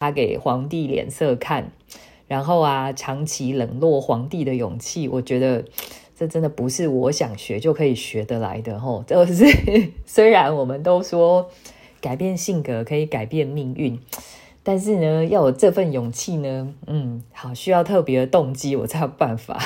他给皇帝脸色看，然后啊，长期冷落皇帝的勇气，我觉得这真的不是我想学就可以学得来的吼。这是 虽然我们都说改变性格可以改变命运，但是呢，要有这份勇气呢，嗯，好，需要特别的动机，我才有办法。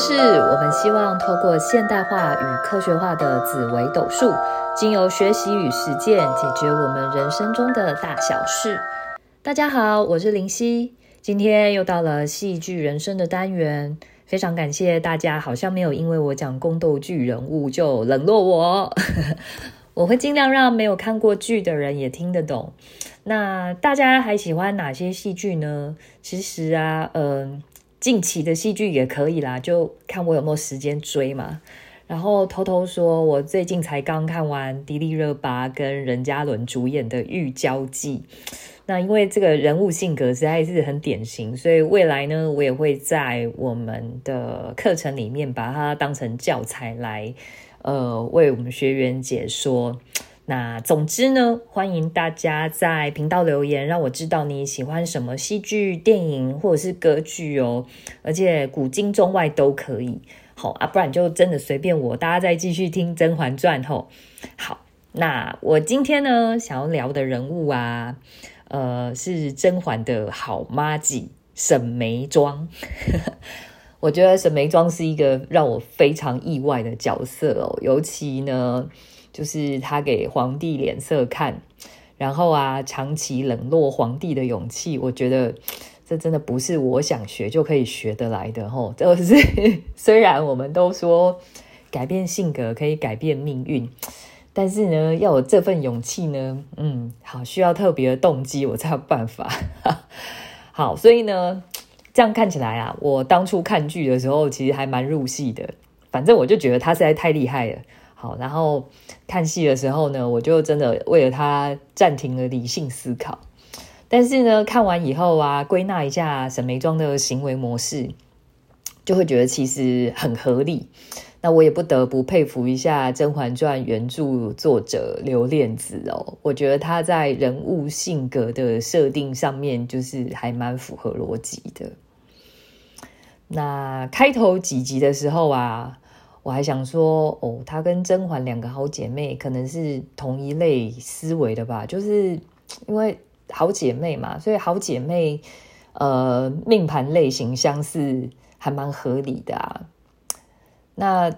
薇会客室，我们希望透过现代化与科学化的紫微斗数，经由学习与实践，解决我们人生中的大小事。大家好，我是林夕，今天又到了戏剧人生的单元，非常感谢大家，好像没有因为我讲宫斗剧人物就冷落我，我会尽量让没有看过剧的人也听得懂。那大家还喜欢哪些戏剧呢？其实啊，嗯。近期的戏剧也可以啦，就看我有没有时间追嘛。然后偷偷说，我最近才刚看完迪丽热巴跟任嘉伦主演的《玉娇记》。那因为这个人物性格实在是很典型，所以未来呢，我也会在我们的课程里面把它当成教材来，呃，为我们学员解说。那总之呢，欢迎大家在频道留言，让我知道你喜欢什么戏剧、电影或者是歌剧哦，而且古今中外都可以。好啊，不然就真的随便我，大家再继续听《甄嬛传》吼。好，那我今天呢想要聊的人物啊，呃，是甄嬛的好妈姐沈眉庄。我觉得沈眉庄是一个让我非常意外的角色哦，尤其呢。就是他给皇帝脸色看，然后啊，长期冷落皇帝的勇气，我觉得这真的不是我想学就可以学得来的吼。就是虽然我们都说改变性格可以改变命运，但是呢，要有这份勇气呢，嗯，好，需要特别的动机，我才有办法。好，所以呢，这样看起来啊，我当初看剧的时候其实还蛮入戏的，反正我就觉得他实在太厉害了。好，然后看戏的时候呢，我就真的为了他暂停了理性思考。但是呢，看完以后啊，归纳一下沈眉庄的行为模式，就会觉得其实很合理。那我也不得不佩服一下《甄嬛传》原著作者刘恋子哦，我觉得他在人物性格的设定上面，就是还蛮符合逻辑的。那开头几集的时候啊。我还想说，哦，她跟甄嬛两个好姐妹可能是同一类思维的吧，就是因为好姐妹嘛，所以好姐妹，呃，命盘类型相似，还蛮合理的啊。那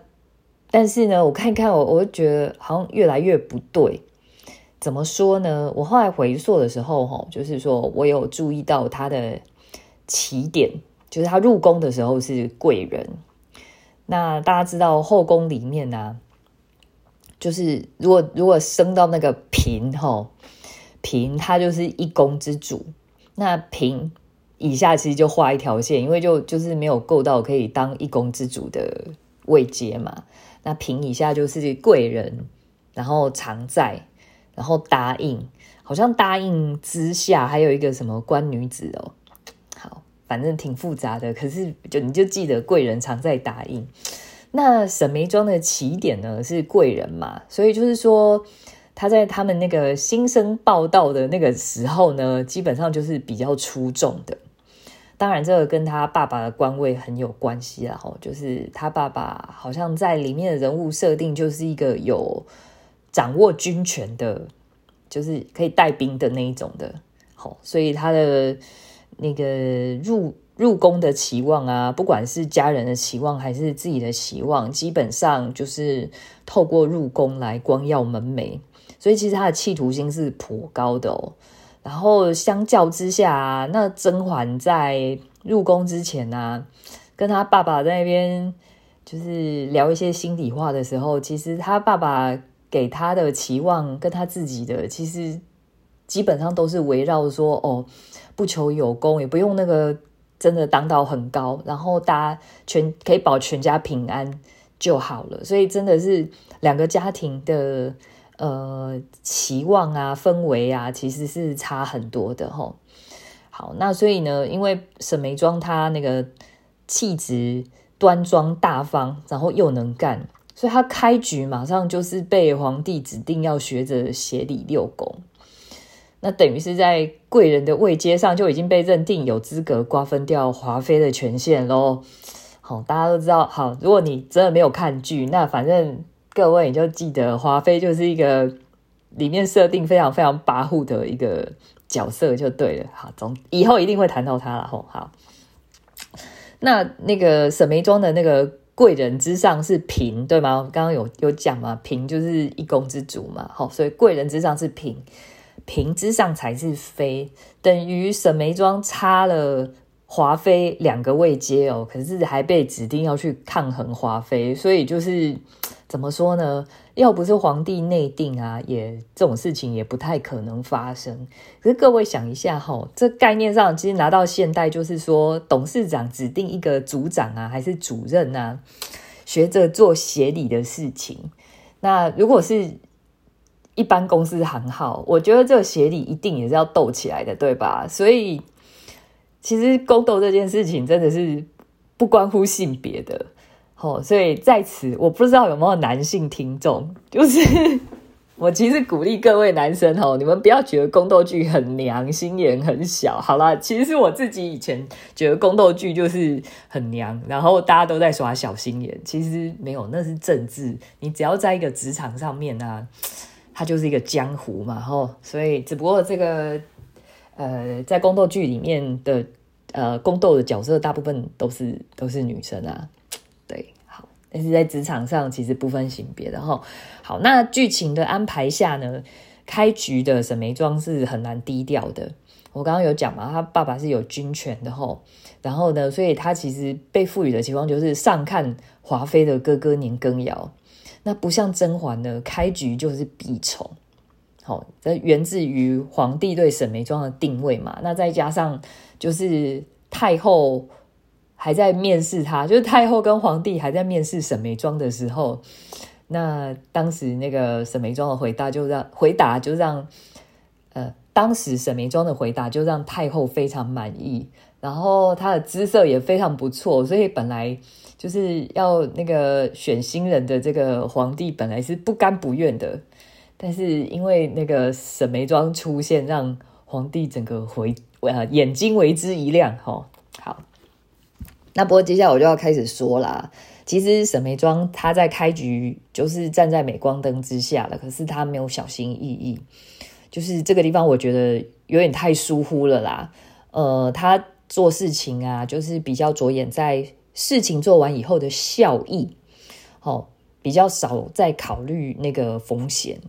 但是呢，我看一看，我我就觉得好像越来越不对。怎么说呢？我后来回溯的时候，哈，就是说我有注意到她的起点，就是她入宫的时候是贵人。那大家知道后宫里面呢，就是如果如果升到那个嫔哈，嫔她就是一宫之主，那嫔以下其实就画一条线，因为就就是没有够到可以当一宫之主的位阶嘛。那嫔以下就是贵人，然后常在，然后答应，好像答应之下还有一个什么官女子哦。反正挺复杂的，可是就你就记得贵人常在答应。那沈眉庄的起点呢是贵人嘛，所以就是说他在他们那个新生报道的那个时候呢，基本上就是比较出众的。当然，这个跟他爸爸的官位很有关系啦。吼，就是他爸爸好像在里面的人物设定就是一个有掌握军权的，就是可以带兵的那一种的。好，所以他的。那个入入宫的期望啊，不管是家人的期望还是自己的期望，基本上就是透过入宫来光耀门楣，所以其实他的企图心是颇高的哦。然后相较之下，那甄嬛在入宫之前呢，跟他爸爸在那边就是聊一些心里话的时候，其实他爸爸给他的期望跟他自己的，其实基本上都是围绕说哦。不求有功，也不用那个真的当到很高，然后大家全可以保全家平安就好了。所以真的是两个家庭的呃期望啊、氛围啊，其实是差很多的吼。好，那所以呢，因为沈眉庄她那个气质端庄大方，然后又能干，所以她开局马上就是被皇帝指定要学着协理六宫。那等于是在贵人的位阶上就已经被认定有资格瓜分掉华妃的权限喽。好，大家都知道，好，如果你真的没有看剧，那反正各位你就记得华妃就是一个里面设定非常非常跋扈的一个角色就对了。好，总以后一定会谈到他了。吼，好，那那个沈眉庄的那个贵人之上是嫔，对吗？刚刚有有讲嘛，嫔就是一宫之主嘛。好，所以贵人之上是嫔。平之上才是妃，等于沈眉庄差了华妃两个位阶哦，可是还被指定要去抗衡华妃，所以就是怎么说呢？要不是皇帝内定啊，也这种事情也不太可能发生。可是各位想一下哈，这概念上其实拿到现代就是说，董事长指定一个组长啊，还是主任啊，学着做协理的事情。那如果是一般公司行号，我觉得这个协理一定也是要斗起来的，对吧？所以其实宫斗这件事情真的是不关乎性别的，哦。所以在此，我不知道有没有男性听众，就是 我其实鼓励各位男生哦，你们不要觉得宫斗剧很娘，心眼很小。好啦，其实我自己以前觉得宫斗剧就是很娘，然后大家都在耍小心眼，其实没有，那是政治。你只要在一个职场上面啊。它就是一个江湖嘛，吼，所以只不过这个，呃，在宫斗剧里面的呃宫斗的角色大部分都是都是女生啊，对，好，但是在职场上其实不分性别的哈。好，那剧情的安排下呢，开局的沈眉庄是很难低调的。我刚刚有讲嘛，他爸爸是有军权的吼，然后呢，所以他其实被赋予的情况就是上看华妃的哥哥年羹尧。那不像甄嬛呢，开局就是必宠，好，这源自于皇帝对沈眉庄的定位嘛。那再加上就是太后还在面试他，就是太后跟皇帝还在面试沈眉庄的时候，那当时那个沈眉庄的回答就让回答就让呃，当时沈眉庄的回答就让太后非常满意，然后她的姿色也非常不错，所以本来。就是要那个选新人的这个皇帝本来是不甘不愿的，但是因为那个沈眉庄出现，让皇帝整个回呃眼睛为之一亮。哈，好，那不过接下来我就要开始说啦。其实沈眉庄她在开局就是站在镁光灯之下了，可是她没有小心翼翼，就是这个地方我觉得有点太疏忽了啦。呃，她做事情啊，就是比较着眼在。事情做完以后的效益，哦，比较少在考虑那个风险。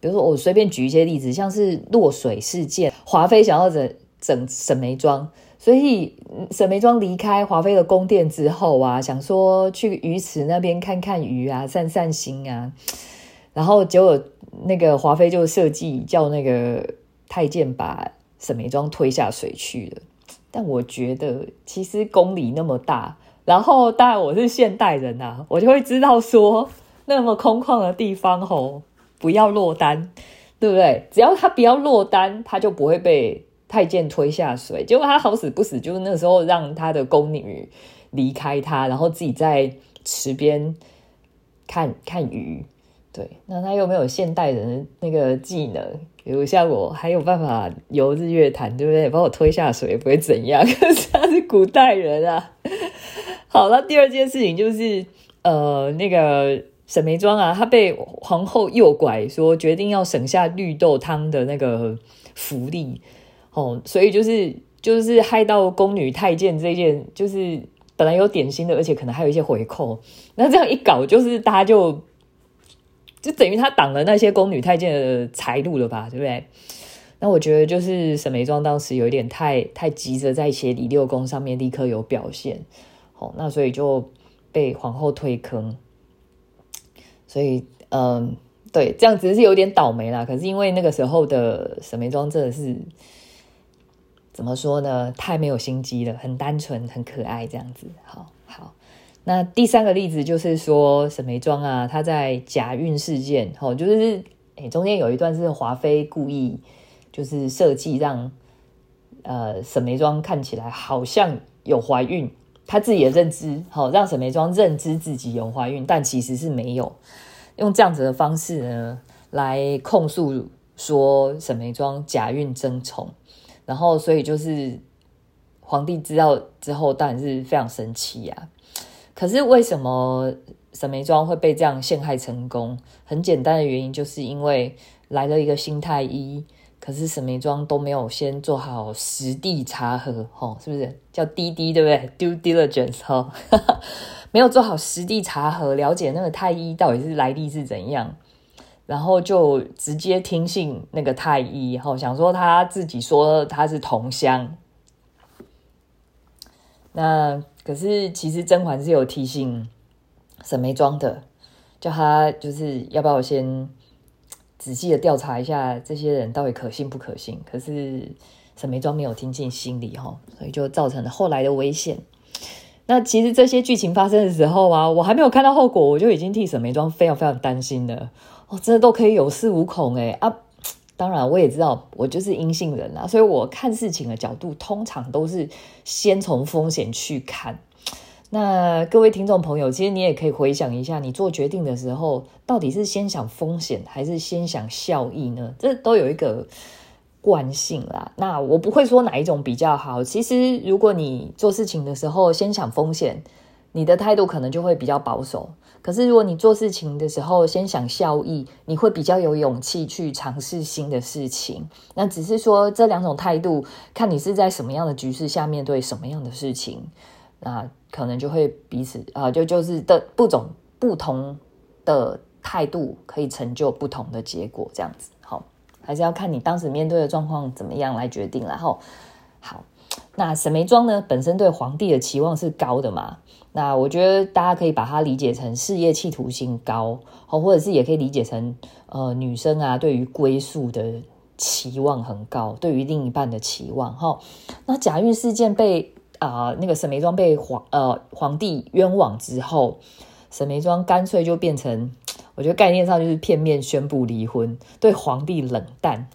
比如说，我随便举一些例子，像是落水事件，华妃想要整整沈眉庄，所以沈眉庄离开华妃的宫殿之后啊，想说去鱼池那边看看鱼啊，散散心啊，然后结果那个华妃就设计叫那个太监把沈眉庄推下水去了。但我觉得，其实宫里那么大。然后，当然我是现代人呐，我就会知道说，那么空旷的地方吼，不要落单，对不对？只要他不要落单，他就不会被太监推下水。结果他好死不死，就是那时候让他的宫女离开他，然后自己在池边看看鱼。对，那他又没有现代人那个技能，比如像我还有办法游日月潭，对不对？把我推下水也不会怎样，可是他是古代人啊。好了，第二件事情就是，呃，那个沈眉庄啊，她被皇后诱拐，说决定要省下绿豆汤的那个福利，哦，所以就是就是害到宫女太监这件，就是本来有点心的，而且可能还有一些回扣，那这样一搞，就是大家就就等于他挡了那些宫女太监的财路了吧，对不对？那我觉得就是沈眉庄当时有一点太太急着在写李六宫上面立刻有表现。哦，那所以就被皇后推坑，所以嗯，对，这样子是有点倒霉啦。可是因为那个时候的沈眉庄真的是怎么说呢？太没有心机了，很单纯，很可爱，这样子。好好，那第三个例子就是说沈眉庄啊，她在假孕事件，哦，就是哎，中间有一段是华妃故意就是设计让呃沈眉庄看起来好像有怀孕，她自己的认知好让沈眉庄认知自己有怀孕，但其实是没有，用这样子的方式呢来控诉说沈眉庄假孕争宠，然后所以就是皇帝知道之后当然是非常生气呀。可是为什么？沈眉庄会被这样陷害成功，很简单的原因就是因为来了一个新太医，可是沈眉庄都没有先做好实地查核，吼，是不是叫滴滴对不对？Due diligence，哈，没有做好实地查核，了解那个太医到底是来历是怎样，然后就直接听信那个太医，吼，想说他自己说他是同乡，那可是其实甄嬛是有提醒。沈眉庄的，叫他就是要不要先仔细的调查一下这些人到底可信不可信？可是沈眉庄没有听进心里哈，所以就造成了后来的危险。那其实这些剧情发生的时候啊，我还没有看到后果，我就已经替沈眉庄非常非常担心了。哦，真的都可以有恃无恐哎啊！当然我也知道我就是阴性人啊，所以我看事情的角度通常都是先从风险去看。那各位听众朋友，其实你也可以回想一下，你做决定的时候，到底是先想风险还是先想效益呢？这都有一个惯性啦。那我不会说哪一种比较好。其实，如果你做事情的时候先想风险，你的态度可能就会比较保守。可是，如果你做事情的时候先想效益，你会比较有勇气去尝试新的事情。那只是说这两种态度，看你是在什么样的局势下面对什么样的事情。那可能就会彼此啊，就就是的不种不同的态度，可以成就不同的结果，这样子好，还是要看你当时面对的状况怎么样来决定。然后好，那沈眉庄呢，本身对皇帝的期望是高的嘛？那我觉得大家可以把它理解成事业企图心高，好，或者是也可以理解成呃女生啊，对于归宿的期望很高，对于另一半的期望哈。那假孕事件被。啊，那个沈眉庄被皇呃皇帝冤枉之后，沈眉庄干脆就变成，我觉得概念上就是片面宣布离婚，对皇帝冷淡。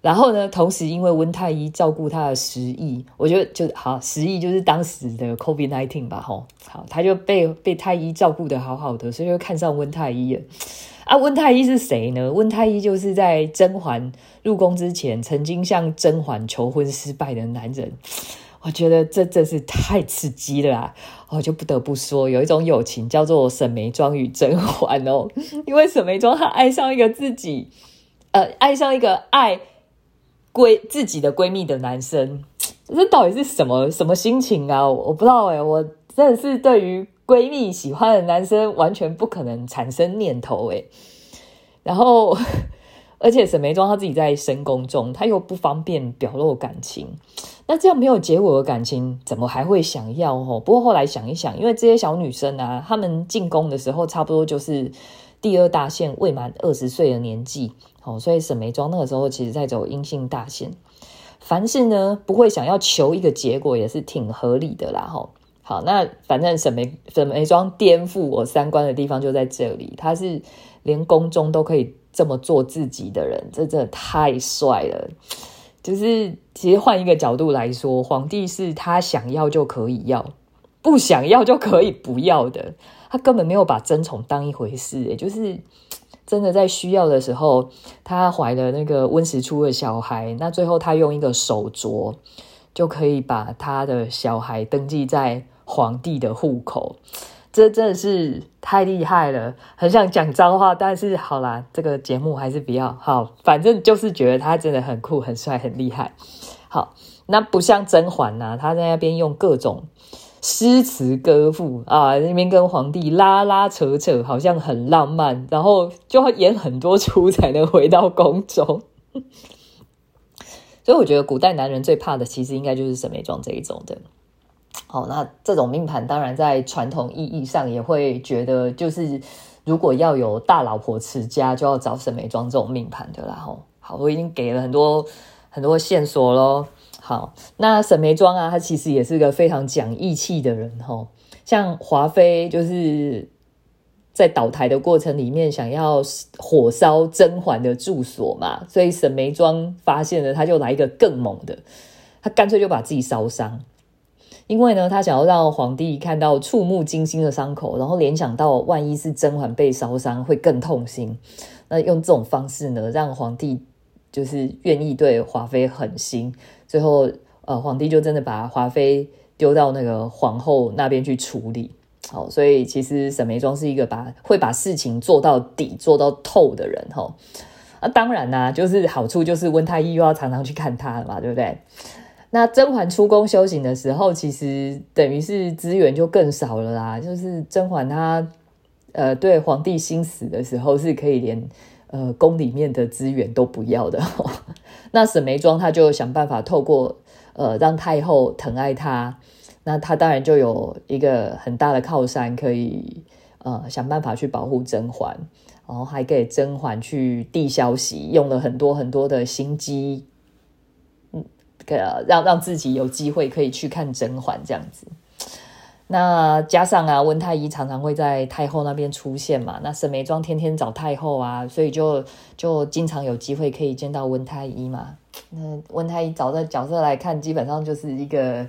然后呢，同时因为温太医照顾他的失忆，我觉得就好失忆就是当时的 COVID nineteen 吧，吼，好，他就被被太医照顾的好好的，所以就看上温太医了。啊，温太医是谁呢？温太医就是在甄嬛入宫之前，曾经向甄嬛求婚失败的男人。我觉得这真是太刺激了啊！我就不得不说，有一种友情叫做沈眉庄与甄嬛哦，因为沈眉庄她爱上一个自己，呃，爱上一个爱闺自己的闺蜜的男生，这到底是什么什么心情啊？我不知道哎，我真的是对于闺蜜喜欢的男生完全不可能产生念头哎，然后。而且沈眉庄她自己在深宫中，她又不方便表露感情，那这样没有结果的感情，怎么还会想要哦？不过后来想一想，因为这些小女生啊，她们进宫的时候，差不多就是第二大限未满二十岁的年纪，哦，所以沈眉庄那个时候其实在走阴性大限，凡事呢不会想要求一个结果，也是挺合理的啦，吼。好，那反正沈眉沈眉庄颠覆我三观的地方就在这里，她是连宫中都可以。这么做自己的人，这真的太帅了。就是其实换一个角度来说，皇帝是他想要就可以要，不想要就可以不要的。他根本没有把争宠当一回事，也就是真的在需要的时候，他怀了那个温实初的小孩，那最后他用一个手镯就可以把他的小孩登记在皇帝的户口。这真的是太厉害了，很想讲脏话，但是好啦，这个节目还是比较好。反正就是觉得他真的很酷、很帅、很厉害。好，那不像甄嬛呐，她在那边用各种诗词歌赋啊，那边跟皇帝拉拉扯扯，好像很浪漫，然后就要演很多出才能回到宫中。所以我觉得古代男人最怕的，其实应该就是沈眉庄这一种的。好，那这种命盘当然在传统意义上也会觉得，就是如果要有大老婆持家，就要找沈眉庄这种命盘的啦。吼，好，我已经给了很多很多线索喽。好，那沈眉庄啊，他其实也是个非常讲义气的人。吼，像华妃就是在倒台的过程里面，想要火烧甄嬛的住所嘛，所以沈眉庄发现了，他就来一个更猛的，他干脆就把自己烧伤。因为呢，他想要让皇帝看到触目惊心的伤口，然后联想到万一是甄嬛被烧伤会更痛心。那用这种方式呢，让皇帝就是愿意对华妃狠心。最后，呃，皇帝就真的把华妃丢到那个皇后那边去处理。好，所以其实沈眉庄是一个把会把事情做到底、做到透的人。哈，啊，当然啦，就是好处就是温太医又要常常去看他了嘛，对不对？那甄嬛出宫修行的时候，其实等于是资源就更少了啦。就是甄嬛她呃对皇帝心死的时候，是可以连呃宫里面的资源都不要的。那沈眉庄她就想办法透过呃让太后疼爱她。那她当然就有一个很大的靠山，可以呃想办法去保护甄嬛，然后还给甄嬛去递消息，用了很多很多的心机，呃让让自己有机会可以去看甄嬛这样子。那加上啊，温太医常常会在太后那边出现嘛，那沈眉庄天天找太后啊，所以就就经常有机会可以见到温太医嘛。那温太医找的角色来看，基本上就是一个。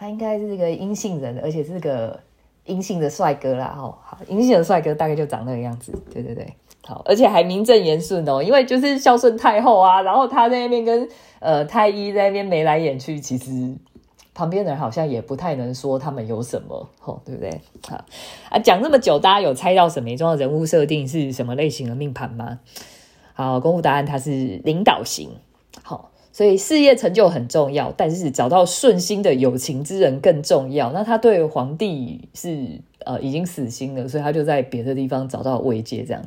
他应该是一个阴性人，而且是个阴性的帅哥啦。哦，好，阴性的帅哥大概就长那个样子。对对对，好，而且还名正言顺哦，因为就是孝顺太后啊。然后他在那边跟呃太医在那边眉来眼去，其实旁边的人好像也不太能说他们有什么，哦，对不对？好啊，讲这么久，大家有猜到沈眉庄的人物设定是什么类型的命盘吗？好，公布答案，他是领导型。好。所以事业成就很重要，但是找到顺心的有情之人更重要。那他对皇帝是呃已经死心了，所以他就在别的地方找到慰藉。这样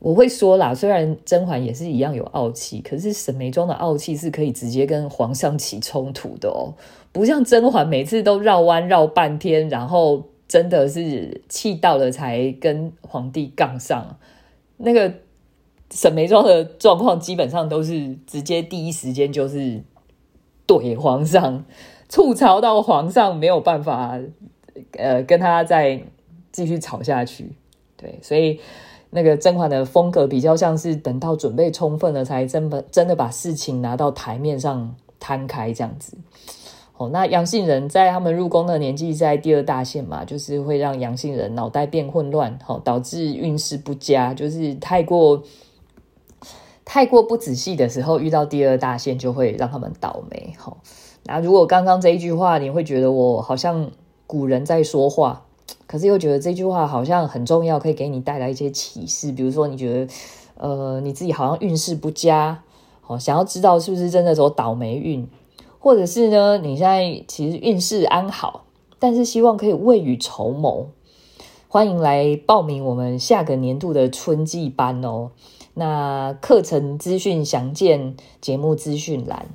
我会说啦，虽然甄嬛也是一样有傲气，可是沈眉庄的傲气是可以直接跟皇上起冲突的哦，不像甄嬛每次都绕弯绕半天，然后真的是气到了才跟皇帝杠上那个。沈眉庄的状况基本上都是直接第一时间就是怼皇上，吐槽到皇上没有办法，呃，跟他再继续吵下去。对，所以那个甄嬛的风格比较像是等到准备充分了，才真的真的把事情拿到台面上摊开这样子。哦，那阳性人在他们入宫的年纪在第二大线嘛，就是会让阳性人脑袋变混乱，好导致运势不佳，就是太过。太过不仔细的时候，遇到第二大线就会让他们倒霉。好，那如果刚刚这一句话，你会觉得我好像古人在说话，可是又觉得这句话好像很重要，可以给你带来一些启示。比如说，你觉得呃你自己好像运势不佳，好想要知道是不是真的走倒霉运，或者是呢你现在其实运势安好，但是希望可以未雨绸缪，欢迎来报名我们下个年度的春季班哦。那课程资讯详见节目资讯栏。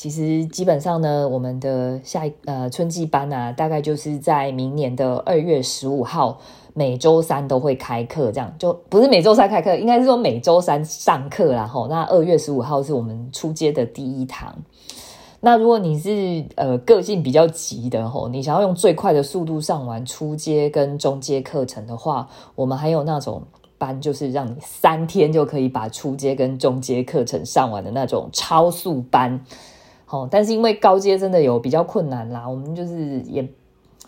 其实基本上呢，我们的下一呃春季班啊，大概就是在明年的二月十五号，每周三都会开课，这样就不是每周三开课，应该是说每周三上课啦。吼，那二月十五号是我们出街的第一堂。那如果你是呃个性比较急的吼，你想要用最快的速度上完初阶跟中阶课程的话，我们还有那种。班就是让你三天就可以把初阶跟中阶课程上完的那种超速班，好，但是因为高阶真的有比较困难啦，我们就是也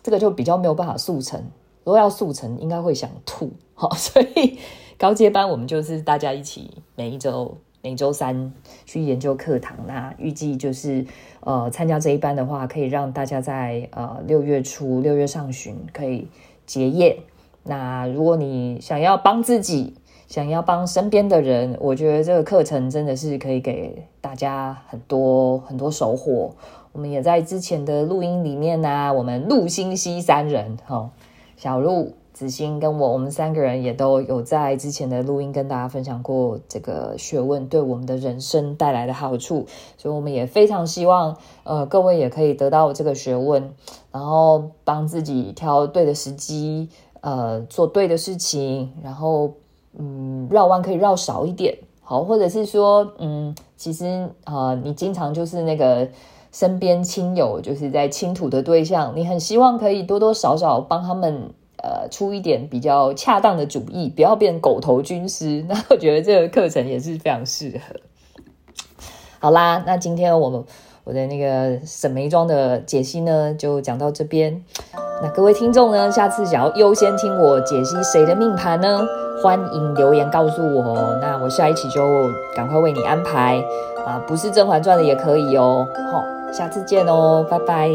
这个就比较没有办法速成，如果要速成应该会想吐，好，所以高阶班我们就是大家一起每一周每周三去研究课堂，那预计就是呃参加这一班的话，可以让大家在呃六月初六月上旬可以结业。那如果你想要帮自己，想要帮身边的人，我觉得这个课程真的是可以给大家很多很多收获。我们也在之前的录音里面呢，我们陆星西三人，哈，小鹿、子欣跟我，我们三个人也都有在之前的录音跟大家分享过这个学问对我们的人生带来的好处，所以我们也非常希望，呃，各位也可以得到这个学问，然后帮自己挑对的时机。呃，做对的事情，然后嗯，绕弯可以绕少一点，好，或者是说，嗯，其实啊，你经常就是那个身边亲友就是在倾吐的对象，你很希望可以多多少少帮他们呃出一点比较恰当的主意，不要变狗头军师。那我觉得这个课程也是非常适合。好啦，那今天我们我的那个沈眉庄的解析呢，就讲到这边。那各位听众呢，下次想要优先听我解析谁的命盘呢？欢迎留言告诉我，那我下一期就赶快为你安排啊，不是《甄嬛传》的也可以哦。好，下次见哦，拜拜。